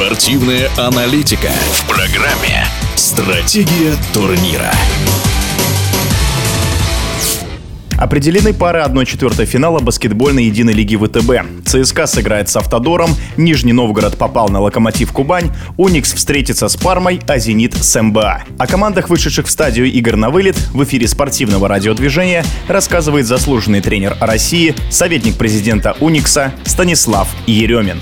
Спортивная аналитика в программе «Стратегия турнира». Определены пары 1-4 финала баскетбольной единой лиги ВТБ. ЦСКА сыграет с Автодором, Нижний Новгород попал на Локомотив Кубань, Уникс встретится с Пармой, а Зенит с МБА. О командах, вышедших в стадию игр на вылет, в эфире спортивного радиодвижения рассказывает заслуженный тренер России, советник президента Уникса Станислав Еремин.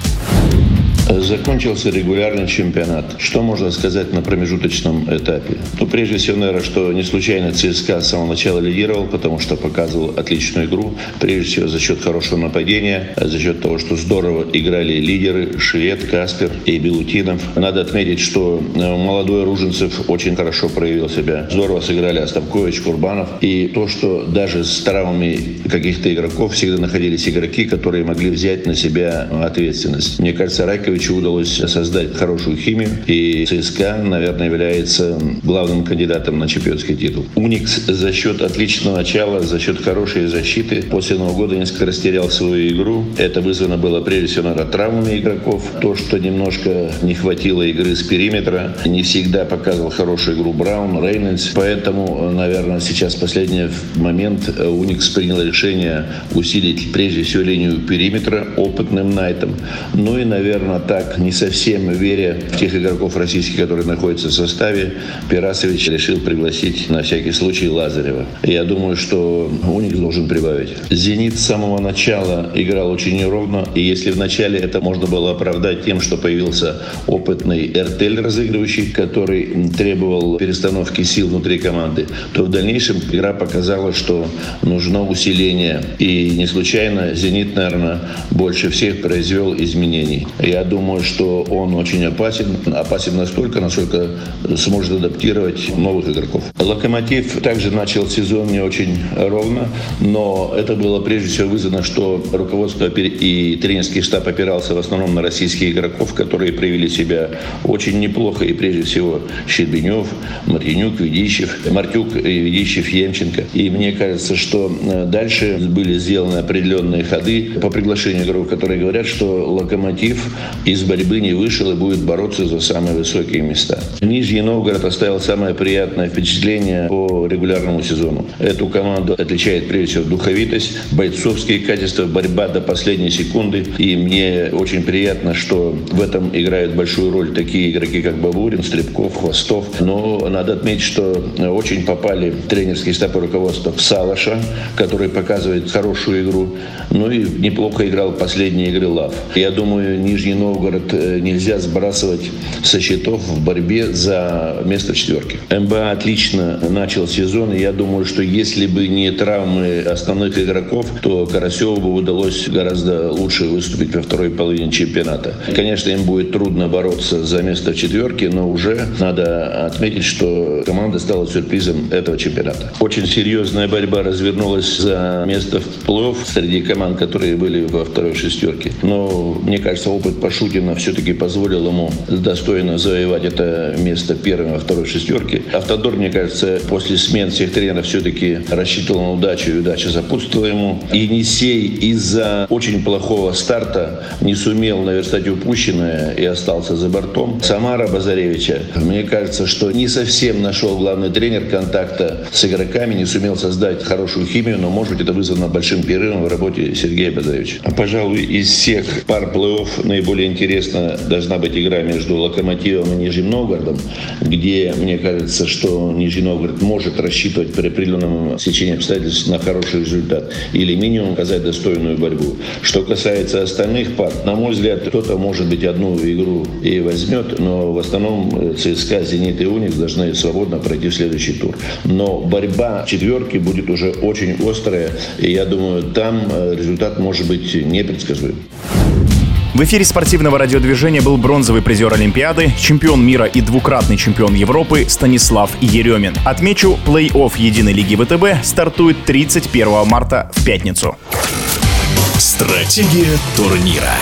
Закончился регулярный чемпионат. Что можно сказать на промежуточном этапе? Ну, прежде всего, наверное, что не случайно ЦСКА с самого начала лидировал, потому что показывал отличную игру. Прежде всего, за счет хорошего нападения, за счет того, что здорово играли лидеры Швед, Каспер и Белутинов. Надо отметить, что э, молодой Руженцев очень хорошо проявил себя. Здорово сыграли Остапкович, Курбанов. И то, что даже с травмами каких-то игроков всегда находились игроки, которые могли взять на себя ответственность. Мне кажется, Ракович Ивановичу удалось создать хорошую химию, и ЦСКА, наверное, является главным кандидатом на чемпионский титул. Уникс за счет отличного начала, за счет хорошей защиты после Нового года несколько растерял свою игру. Это вызвано было прежде всего, наверное, травмами игроков. То, что немножко не хватило игры с периметра, не всегда показывал хорошую игру Браун, Рейнольдс. Поэтому, наверное, сейчас последний момент Уникс принял решение усилить прежде всего линию периметра опытным Найтом. Ну и, наверное, так, не совсем веря в тех игроков российских, которые находятся в составе, Пирасович решил пригласить на всякий случай Лазарева. Я думаю, что Уникс должен прибавить. «Зенит» с самого начала играл очень неровно, и если в начале это можно было оправдать тем, что появился опытный Эртель разыгрывающий, который требовал перестановки сил внутри команды, то в дальнейшем игра показала, что нужно усиление. И не случайно «Зенит», наверное, больше всех произвел изменений. Я думаю, думаю, что он очень опасен. Опасен настолько, насколько сможет адаптировать новых игроков. Локомотив также начал сезон не очень ровно, но это было прежде всего вызвано, что руководство и тренерский штаб опирался в основном на российских игроков, которые проявили себя очень неплохо. И прежде всего Щербинев, Мартинюк, Ведищев, Мартюк, Ведищев, Емченко. И мне кажется, что э, дальше были сделаны определенные ходы по приглашению игроков, которые говорят, что Локомотив из борьбы не вышел и будет бороться за самые высокие места. Нижний Новгород оставил самое приятное впечатление по регулярному сезону. Эту команду отличает прежде всего духовитость, бойцовские качества, борьба до последней секунды. И мне очень приятно, что в этом играют большую роль такие игроки, как Бабурин, Стребков, Хвостов. Но надо отметить, что очень попали тренерские штаб и руководство в Салаша, который показывает хорошую игру. Ну и неплохо играл последние игры Лав. Я думаю, Нижний Новгород Новгород э, нельзя сбрасывать со счетов в борьбе за место в четверке. МБА отлично начал сезон, и я думаю, что если бы не травмы основных игроков, то Карасеву бы удалось гораздо лучше выступить во второй половине чемпионата. Конечно, им будет трудно бороться за место в четверке, но уже надо отметить, что команда стала сюрпризом этого чемпионата. Очень серьезная борьба развернулась за место в плей-офф среди команд, которые были во второй шестерке. Но, мне кажется, опыт Пашу Шутина все-таки позволил ему достойно завоевать это место первым во второй шестерке. Автодор, мне кажется, после смен всех тренеров все-таки рассчитывал на удачу, и удача запутствовала ему. Енисей из-за очень плохого старта не сумел наверстать упущенное и остался за бортом. Самара Базаревича, мне кажется, что не совсем нашел главный тренер контакта с игроками, не сумел создать хорошую химию, но, может быть, это вызвано большим перерывом в работе Сергея Базаревича. Пожалуй, из всех пар плей-офф наиболее интересно должна быть игра между Локомотивом и Нижним Новгородом, где, мне кажется, что Нижний Новгород может рассчитывать при определенном сечении обстоятельств на хороший результат или минимум оказать достойную борьбу. Что касается остальных пар, на мой взгляд, кто-то, может быть, одну игру и возьмет, но в основном ЦСКА, Зенит и Уникс должны свободно пройти в следующий тур. Но борьба четверки будет уже очень острая, и я думаю, там э, результат может быть непредсказуем. В эфире спортивного радиодвижения был бронзовый призер Олимпиады, чемпион мира и двукратный чемпион Европы Станислав Еремин. Отмечу, плей-офф Единой лиги ВТБ стартует 31 марта в пятницу. Стратегия турнира.